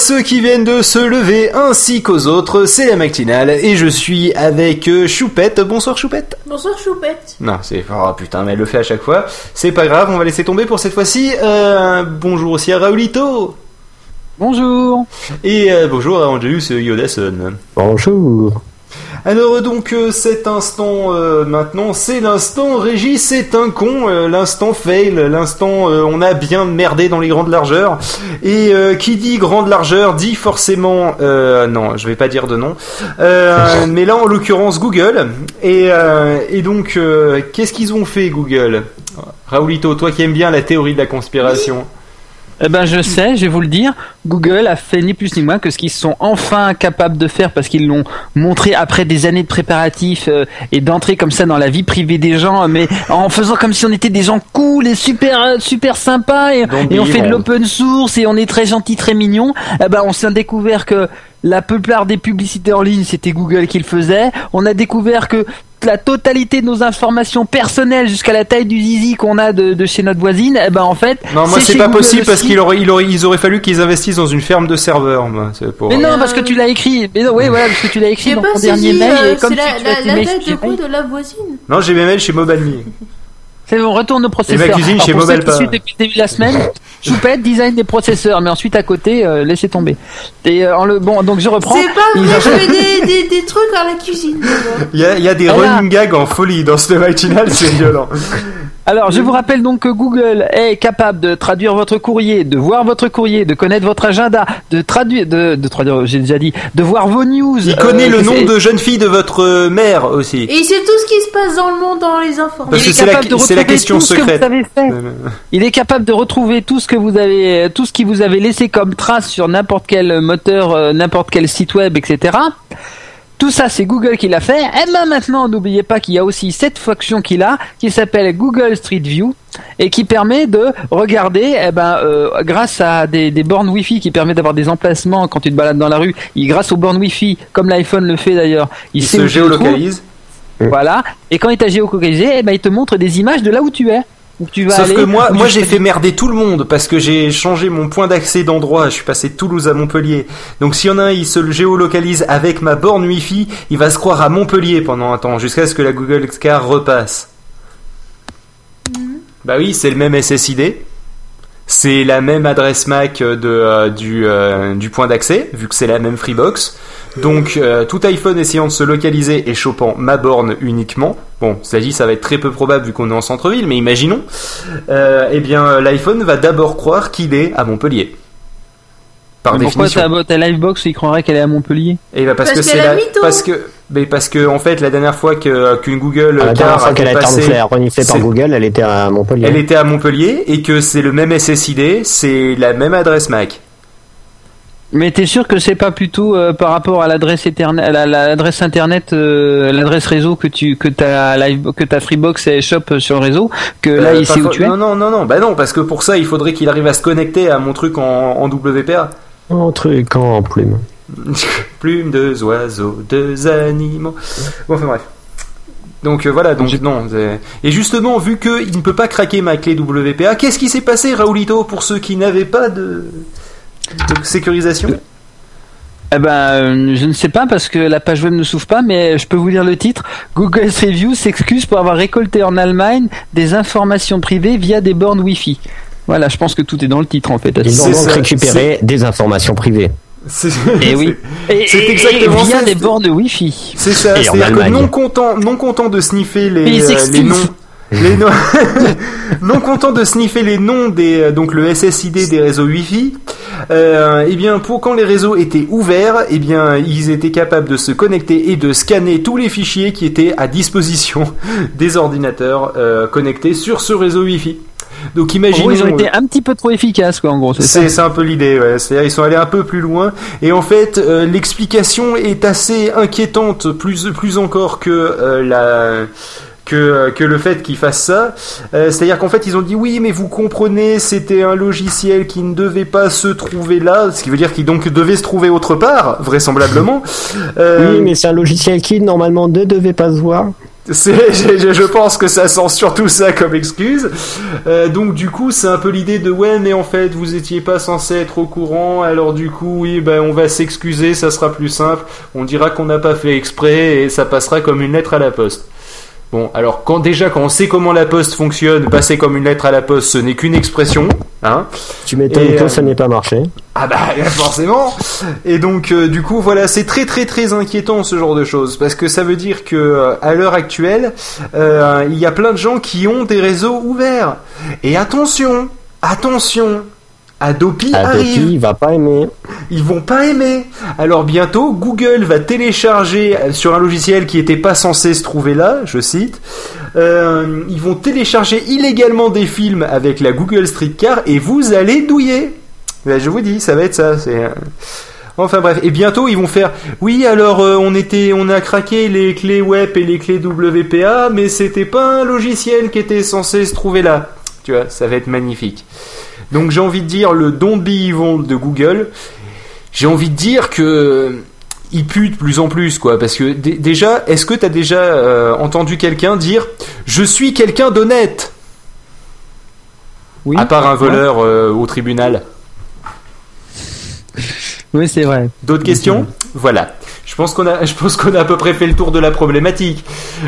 Ceux qui viennent de se lever ainsi qu'aux autres, c'est la matinale et je suis avec euh, Choupette. Bonsoir Choupette. Bonsoir Choupette. Non, c'est oh putain, mais elle le fait à chaque fois. C'est pas grave, on va laisser tomber pour cette fois-ci. Euh, bonjour aussi à Raoulito. Bonjour. Et euh, bonjour à Angelus Yodason. Bonjour. Alors donc euh, cet instant euh, maintenant, c'est l'instant Régis c'est un con, euh, l'instant fail, l'instant on a bien merdé dans les grandes largeurs. Et qui dit grande largeur dit forcément non, je vais pas dire de nom. Mais là en l'occurrence Google. Et, et donc qu'est-ce qu'ils ont fait Google? Raoulito, toi qui aimes bien la théorie de la conspiration. Eh ben je sais, je vais vous le dire. Google a fait ni plus ni moins que ce qu'ils sont enfin capables de faire parce qu'ils l'ont montré après des années de préparatifs euh, et d'entrer comme ça dans la vie privée des gens, mais en faisant comme si on était des gens cool et super euh, super sympas et, et on fait de l'open source et on est très gentil, très mignon. Eh ben on s'est découvert que la plupart des publicités en ligne c'était Google qui le faisait. On a découvert que la totalité de nos informations personnelles jusqu'à la taille du zizi qu'on a de, de chez notre voisine, eh ben en fait, Non, moi c'est pas Google possible parce qu'il aurait, il aurait, ils auraient fallu qu'ils investissent dans une ferme de serveurs. Moi, c'est pour. Mais non, Euh, parce que tu l'as écrit. Mais non, oui, voilà, parce que tu l'as écrit dans ton dernier mail. euh, c'est la, la, mails de coup de la voisine. Non, j'ai mes mails chez MobileMe. C'est bon, retourne au processeur. Et ma cuisine Alors, chez Mobile pas. depuis le début de la semaine, Choupette, design des processeurs, mais ensuite à côté, euh, laissez tomber. Et euh, en le bon, donc je reprends. C'est pas vrai, je fais des, des, des trucs à la cuisine. Il y a, il y a des running gags en folie dans ce matinal, c'est violent. Alors, je vous rappelle donc que Google est capable de traduire votre courrier, de voir votre courrier, de connaître votre agenda, de traduire, de, de traduire, j'ai déjà dit, de voir vos news. Il connaît euh, le que nom de jeune fille de votre euh, mère aussi. Et il sait tout ce qui se passe dans le monde dans les informations. Parce Il que est c'est la- capable de c'est la retrouver question tout ce que secrète. vous avez fait. Euh, Il est capable de retrouver tout ce que vous avez, tout ce qui vous avez laissé comme trace sur n'importe quel moteur, euh, n'importe quel site web, etc. Tout ça, c'est Google qui l'a fait. Et ben maintenant, n'oubliez pas qu'il y a aussi cette fonction qu'il a, qui s'appelle Google Street View, et qui permet de regarder, eh ben, euh, grâce à des, des bornes Wi-Fi qui permettent d'avoir des emplacements quand tu te balades dans la rue. Il, grâce aux bornes Wi-Fi, comme l'iPhone le fait d'ailleurs, il, Il sait se où tu te trouves. géolocalise. Voilà. Et quand il t'a géolocalisé, eh ben, il te montre des images de là où tu es. Où tu vas Sauf aller, que moi, moi j'ai fait merder tout le monde parce que j'ai changé mon point d'accès d'endroit. Je suis passé de Toulouse à Montpellier. Donc s'il y en a un, il se géolocalise avec ma borne Wi-Fi, il va se croire à Montpellier pendant un temps jusqu'à ce que la Google Car repasse. Bah oui, c'est le même SSID. C'est la même adresse MAC de, euh, du, euh, du point d'accès, vu que c'est la même Freebox. Donc euh, tout iPhone essayant de se localiser et chopant ma borne uniquement, bon, dit, ça va être très peu probable vu qu'on est en centre-ville, mais imaginons, euh, eh bien l'iPhone va d'abord croire qu'il est à Montpellier. Par Mais pourquoi ta, ta Livebox, il croirait qu'elle est à Montpellier? Et bah parce, Parce que c'est a la, parce que, mais parce que en fait la dernière fois que qu'une Google La Car dernière fois a qu'elle a été passé- reniflée, reniflée par Google, elle était à Montpellier. elle était à Montpellier et que c'est le même SSID, c'est la même adresse MAC. Mais t'es sûr que c'est pas plutôt euh, par rapport à l'adresse internet, l'adresse internet, euh, l'adresse réseau que tu que ta live, que ta Freebox elle chope sur le réseau, que là Euh, sait où tu es. Non, non, non, non, bah non, parce que pour ça, il faudrait qu'il arrive à se connecter à mon truc en, en WPA. Un truc en plume. Plume, deux oiseaux, deux animaux. Bon, enfin bref. Donc euh, voilà, donc non. Et justement, vu qu'il ne peut pas craquer ma clé WPA, qu'est-ce qui s'est passé, Raoulito, pour ceux qui n'avaient pas de, de sécurisation Eh ben, euh, je ne sais pas parce que la page web ne s'ouvre pas, mais je peux vous lire le titre. Google Review s'excuse pour avoir récolté en Allemagne des informations privées via des bornes Wi-Fi. Voilà, je pense que tout est dans le titre en fait. Ils ont donc récupéré des informations privées. C'est Et Eh oui. Et, C'est et- et exactement via ça, des bornes Wi-Fi. C'est ça, c'est-à-dire que non content, non content de sniffer les, euh, les noms, les non content de sniffer les noms des, euh, donc le SSID des réseaux Wi-Fi, euh, eh bien pour quand les réseaux étaient ouverts, eh bien ils étaient capables de se connecter et de scanner tous les fichiers qui étaient à disposition des ordinateurs euh, connectés sur ce réseau Wi-Fi. Donc gros, imaginez, ils ont été un petit peu trop efficaces, quoi, en gros. C'est c'est c'est un peu l'idée, ouais. C'est-à-dire ils sont allés un peu plus loin et en fait euh, l'explication est assez inquiétante, plus plus encore que euh, la que, que le fait qu'ils fassent ça. Euh, C'est-à-dire qu'en fait ils ont dit oui mais vous comprenez c'était un logiciel qui ne devait pas se trouver là, ce qui veut dire qu'il donc devait se trouver autre part vraisemblablement. Euh, Oui, mais c'est un logiciel qui normalement ne devait pas se voir. Je, je- je pense que ça sent surtout ça comme excuse. Euh, donc du coup, c'est un peu l'idée de ouais, mais en fait, vous étiez pas censé être au courant. Alors du coup, oui, ben on va s'excuser, ça sera plus simple. On dira qu'on n'a pas fait exprès et ça passera comme une lettre à la poste. Bon, alors quand déjà quand on sait comment la poste fonctionne, passer comme une lettre à la poste, ce n'est qu'une expression, hein. Tu m'étonnes que euh, ça n'ait pas marché. Ah bah forcément. Et donc euh, du coup voilà, c'est très très très inquiétant ce genre de choses parce que ça veut dire que euh, à l'heure actuelle, euh, il y a plein de gens qui ont des réseaux ouverts. Et attention, attention, Adopi arrive. Adopi, il va pas aimer. Ils vont pas aimer. Alors bientôt, Google va télécharger euh, sur un logiciel qui était pas censé se trouver là, je cite. euh, ils vont télécharger illégalement des films avec la Google Streetcar et vous allez douiller. Ben, je vous dis, ça va être ça. C'est. euh, Enfin bref, et bientôt ils vont faire. Oui, alors euh, on était, on a craqué les clés web et les clés WPA, mais c'était pas un logiciel qui était censé se trouver là. Tu vois, ça va être magnifique. Donc j'ai envie de dire le Don't Be Evil de Google. J'ai envie de dire que il pue de plus en plus quoi, parce que dé- déjà, est-ce que t'as déjà euh, entendu quelqu'un dire je suis quelqu'un d'honnête, Oui. à part un voleur euh, au tribunal. Oui, c'est vrai. D'autres questions Voilà. Je pense qu'on a, je pense qu'on a à peu près fait le tour de la problématique.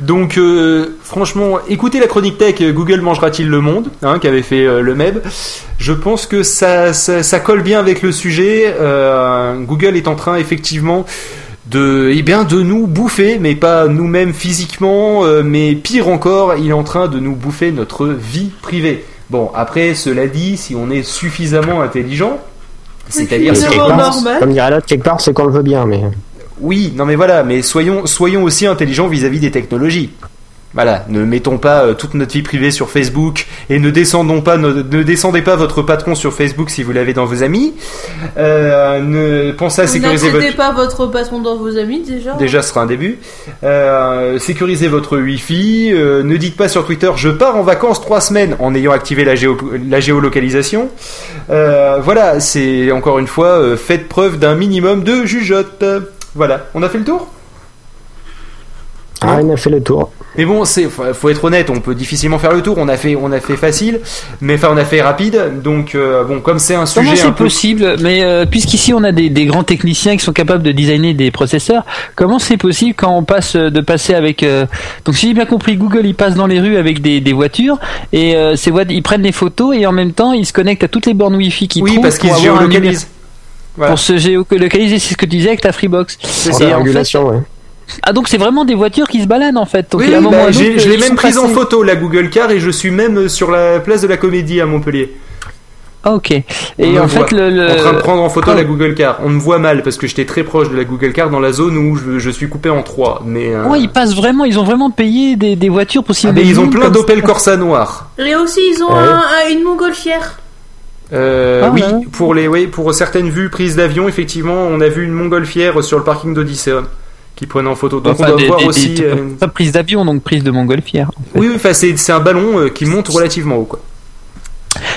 Donc, euh, franchement, écoutez la chronique tech. euh, Google mangera-t-il le monde hein, Qu'avait fait euh, le MEB. Je pense que ça, ça, ça colle bien avec le sujet. Euh, Google est en train effectivement de, eh bien, de nous bouffer, mais pas nous-mêmes physiquement, euh, mais pire encore, il est en train de nous bouffer notre vie privée. Bon, après, cela dit, si on est suffisamment intelligent, c'est-à-dire. Comme dirait l'autre, quelque part, c'est qu'on le veut bien, mais. Oui, non mais voilà, mais soyons, soyons aussi intelligents vis-à-vis des technologies. Voilà, ne mettons pas euh, toute notre vie privée sur Facebook et ne descendons pas, ne, ne descendez pas votre patron sur Facebook si vous l'avez dans vos amis. Euh, ne pensez à sécuriser votre pas votre patron dans vos amis déjà? Déjà, ce sera un début. Euh, sécurisez votre Wi-Fi. ne dites pas sur Twitter "je pars en vacances trois semaines" en ayant activé la, géo- la géolocalisation. Voilà, c'est encore une fois faites preuve d'un minimum de jugeote. Voilà, on a fait le tour. Ah, il a fait le tour. Mais bon, c'est faut être honnête, on peut difficilement faire le tour. On a fait, on a fait facile, mais enfin on a fait rapide. Donc euh, bon, comme c'est un Comment sujet c'est un peu possible Mais euh, puisqu'ici on a des, des grands techniciens qui sont capables de designer des processeurs, comment c'est possible quand on passe euh, de passer avec euh, donc si j'ai bien compris, Google il passe dans les rues avec des, des voitures et euh, ces voitures ils prennent les photos et en même temps ils se connectent à toutes les bornes Wi-Fi qu'ils oui, trouvent parce qu'ils géolocalisent. Voilà. Pour se géolocaliser, c'est ce que tu disais avec ta Freebox. C'est Et ça. en fait- régulation, ouais. ah donc c'est vraiment des voitures qui se baladent en fait. Donc Oui, bah, je l'ai ils même prise en photo la Google Car et je suis même sur la place de la Comédie à Montpellier. Ah, ok. On Et me en voit fait le, le- en train de prendre en photo la Google Car. On me voit mal parce que j'étais très proche de la Google Car dans la zone où je, je suis coupé en trois. Mais, euh, Ouais, ils passent vraiment, ils ont vraiment payé des, des voitures pour ah, signer mais ils ont plein d'Opel. Corsa noir. Et aussi, ils ont Ah ouais. un- un- une montgolfière. Euh, Ah, oui, ouais. pour les, oui, pour certaines vues prises d'avion, effectivement, on a vu une montgolfière sur le parking d'Odysseum qui prenait en photo. Donc Enfin, on doit des- voir des- aussi. des- euh, Pas prise d'avion, donc prise de montgolfière. en fait. Oui, oui, enfin, c'est c'est un ballon euh, qui monte relativement haut, quoi.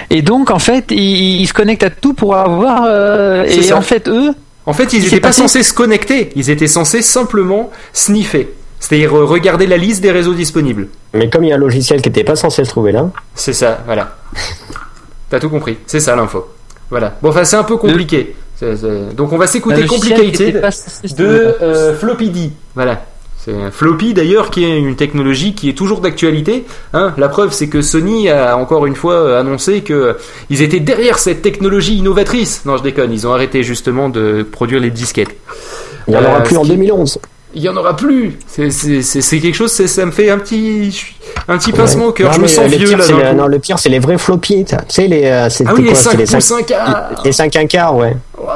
Et donc, en fait, ils, ils se connectent à tout pour avoir. euh, et ça. en fait, eux, En fait, ils n'étaient pas passé censés se connecter, ils étaient censés simplement sniffer. C'est-à-dire regarder la liste des réseaux disponibles. Mais comme il y a un logiciel qui n'était pas censé se trouver là, C'est ça, voilà. T'as tout compris, c'est ça l'info. Voilà. Bon, enfin, c'est un peu compliqué. C'est- c'est- Donc, on va s'écouter Complicated de euh, Floppy D. Voilà. C'est un Floppy d'ailleurs qui est une technologie qui est toujours d'actualité. Hein. La preuve, c'est que Sony a encore une fois euh, annoncé que euh, ils étaient derrière cette technologie innovatrice. Non, je déconne. Ils ont arrêté justement de produire les disquettes. il n'y en Euh, aura plus en qui- 2011. Il y en aura plus. C'est- quelque chose. Ça me fait un petit un petit pincement au cœur. Non, Je me sens euh, le vieux pire, là. le- non, le pire, c'est les vrais floppies. Tu sais, les, euh, Ah oui, les quoi, 5 c'était pouces 5 a Les 5 un quart, ouais.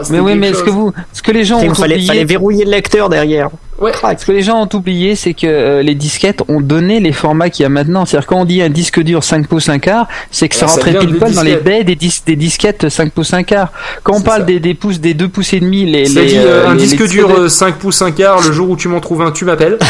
Mais oui, mais ce que vous, ce que les gens Il ont fallait, oublié, fallait verrouiller le lecteur derrière. Ouais. ce que les gens ont oublié, c'est que euh, les disquettes ont donné les formats qu'il y a maintenant. C'est-à-dire quand on dit un disque dur 5 pouces 1 quart, c'est que ça Ouais, ça rentrait pile poil dans les disquettes. baies des, dis- des disquettes 5 pouces 1 quart. Quand on parle des, des pouces, des 2 pouces et demi, les, les, dit euh, euh, un les- disque les dur disques- euh, 5 pouces 1 quart. Le jour où tu m'en trouves un, tu m'appelles.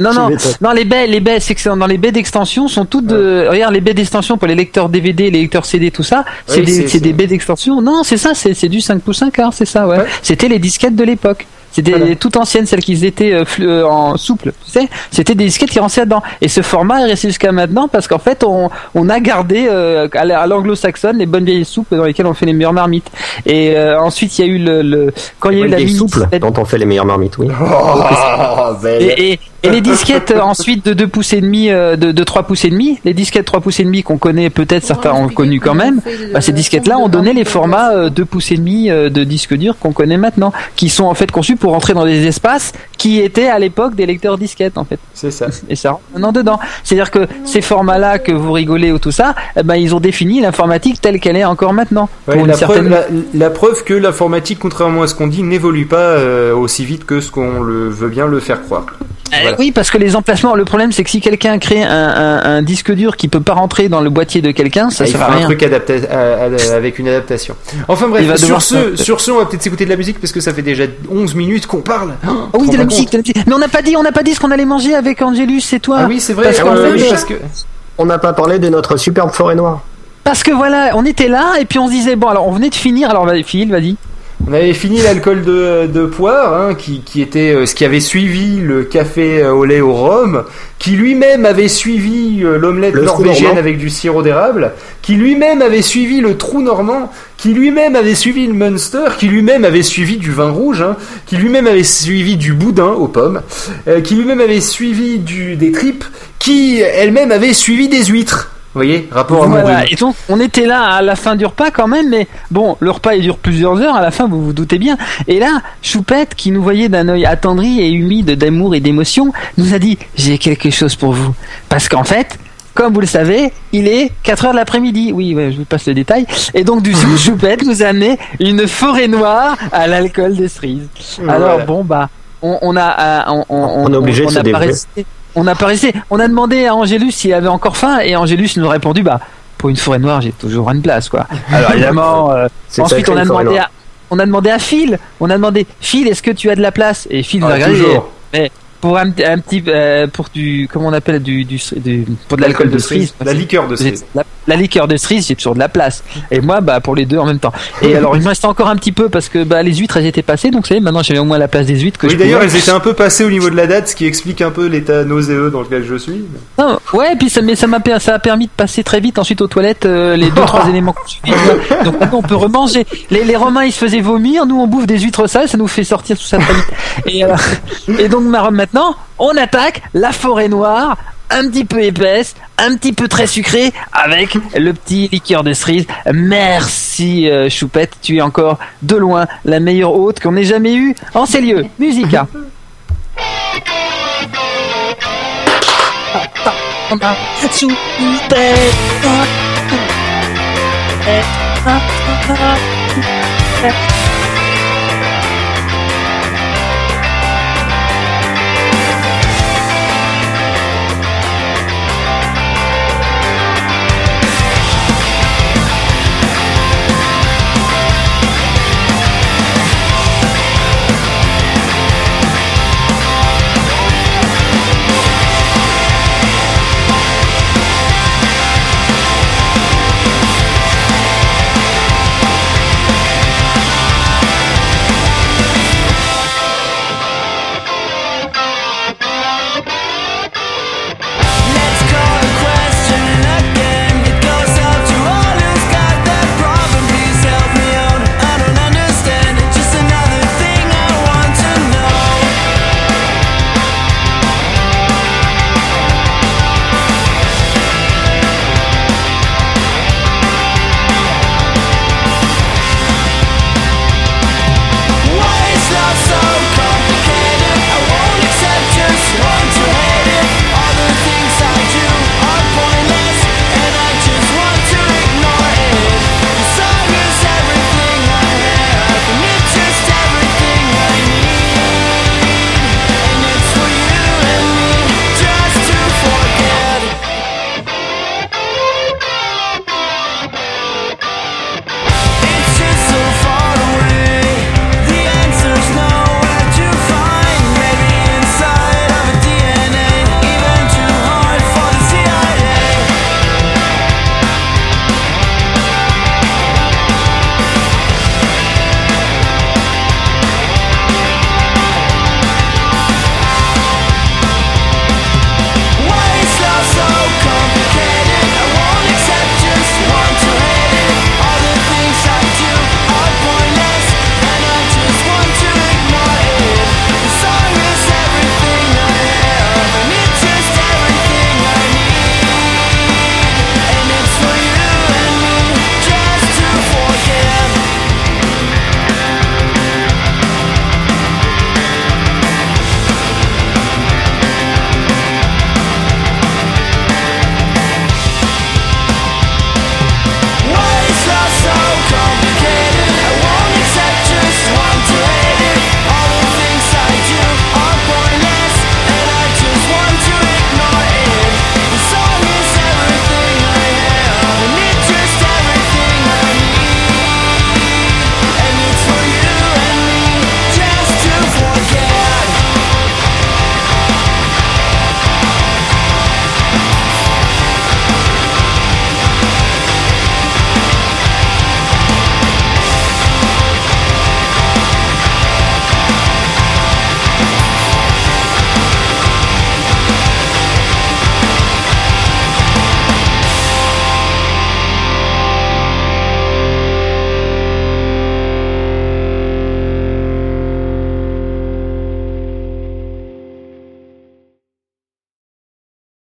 Non, non, non, les baies, les baies, c'est que dans les baies d'extension sont toutes de, regarde, les baies d'extension pour les lecteurs DVD, les lecteurs CD, tout ça, c'est Oui, des, baies d'extension. Non, c'est ça, c'est, c'est du 5 pouces 1 quart, c'est ça, ouais. Ouais. C'était les disquettes de l'époque. C'était Voilà. toutes anciennes, celles qui étaient euh, flu- euh, en souple, tu sais. C'était des disquettes qui rentraient dedans. Et ce format est resté jusqu'à maintenant parce qu'en fait, on, on a gardé euh, à la- à l'anglo-saxonne les bonnes vieilles soupes dans lesquelles on fait les meilleures marmites. Et euh, ensuite, il y a eu le, le quand il y a eu la mini souples dont on fait les meilleures marmites, oui. Oh, belle. et, et, et les disquettes euh, ensuite de 2 pouces et demi, euh, de, de 3 pouces et demi, les disquettes 3 pouces et demi qu'on connaît peut-être certains ont connu quand même. Bah, ces disquettes-là ont donné les formats euh, 2 pouces et demi euh, de disques durs qu'on connaît maintenant, qui sont en fait conçus pour rentrer dans des espaces qui étaient à l'époque des lecteurs disquettes en fait. C'est ça. Et ça rentre maintenant dedans. C'est-à-dire que ces formats-là que vous rigolez ou tout ça, eh ben ils ont défini l'informatique telle qu'elle est encore maintenant. Ouais, Pour une la, preuve, certaine- la, la preuve que l'informatique, contrairement à ce qu'on dit, n'évolue pas euh, aussi vite que ce qu'on le veut bien le faire croire. Euh. Oui, parce que les emplacements, le problème c'est que si quelqu'un crée un, un, un disque dur qui peut pas rentrer dans le boîtier de quelqu'un, ça Ah, il sert à fera un truc avec une adaptation. Enfin bref, Il sur ce, sur ce, on va peut-être s'écouter de la musique parce que ça fait déjà 11 minutes qu'on parle. Ah oui, de la musique, de la musique. Mais on n'a pas dit, on n'a pas dit ce qu'on allait manger avec Angelus, c'est toi. Ah oui, c'est vrai. Parce qu'on euh, veut oui, le parce que On n'a pas parlé de notre superbe forêt noire. Parce que voilà, on était là et puis on se disait bon, alors on venait de finir. Alors vas-y, Phil, vas-y. On avait fini l'alcool de, de poire, hein, qui, qui était euh, ce qui avait suivi le café euh, au lait au rhum, qui lui-même avait suivi euh, l'omelette norvégienne avec du sirop d'érable, qui lui-même avait suivi le trou normand, qui lui-même avait suivi le Munster, qui lui-même avait suivi du vin rouge, hein, qui lui-même avait suivi du boudin aux pommes, euh, qui lui-même avait suivi du, des tripes, qui elle-même avait suivi des huîtres. Vous voyez, rapport amoureux. Voilà. Et donc on était là à la fin du repas quand même, mais bon, le repas il dure plusieurs heures. À la fin, vous vous doutez bien. Et là, Choupette, qui nous voyait d'un œil attendri et humide d'amour et d'émotion, nous a dit j'ai quelque chose pour vous. Parce qu'en fait. Comme vous le savez, il est 4 heures de l'après-midi. Oui, ouais, je vous passe le détail. Et donc, du coup, Choupette nous a amené une forêt noire à l'alcool de cerise. Alors Voilà. bon bah on, on a euh, on, on, On est obligé de on se on pas resté on a demandé à Angélus s'il avait encore faim et Angélus nous a répondu bah pour une forêt noire j'ai toujours une place quoi. Alors évidemment euh, ensuite on a demandé à on a demandé à Phil. On a demandé Phil est-ce que tu as de la place? Et Phil nous a Ah, regardé mais pour un, un petit euh, pour du comment on appelle du, du, du- pour de l'alcool de cerise La liqueur de cerise. La, liqueur de cerise, j'ai toujours de la place. Et moi, bah, pour les deux en même temps. Et alors, il me restait encore un petit peu parce que bah, les huîtres, elles étaient passées. Donc, vous savez, maintenant, j'avais au moins la place des huîtres que Oui, d'ailleurs, elles étaient un peu passées au niveau de la date, ce qui explique un peu l'état nauséeux dans lequel je suis. Non, ouais, et puis ça, mais ça m'a, per- ça a permis de passer très vite ensuite aux toilettes euh, les deux, trois éléments qu'on. Donc, on peut remanger. Les, les Romains, ils se faisaient vomir. Nous, on bouffe des huîtres sales. Ça nous fait sortir tout ça très vite. Et, euh, et donc, ma- maintenant, on attaque la forêt noire un petit peu épaisse, un petit peu très sucrée, avec le petit liqueur de cerise. Merci euh, Choupette, tu es encore de loin la meilleure hôte qu'on ait jamais eue en ces lieux. Musica. Choupette.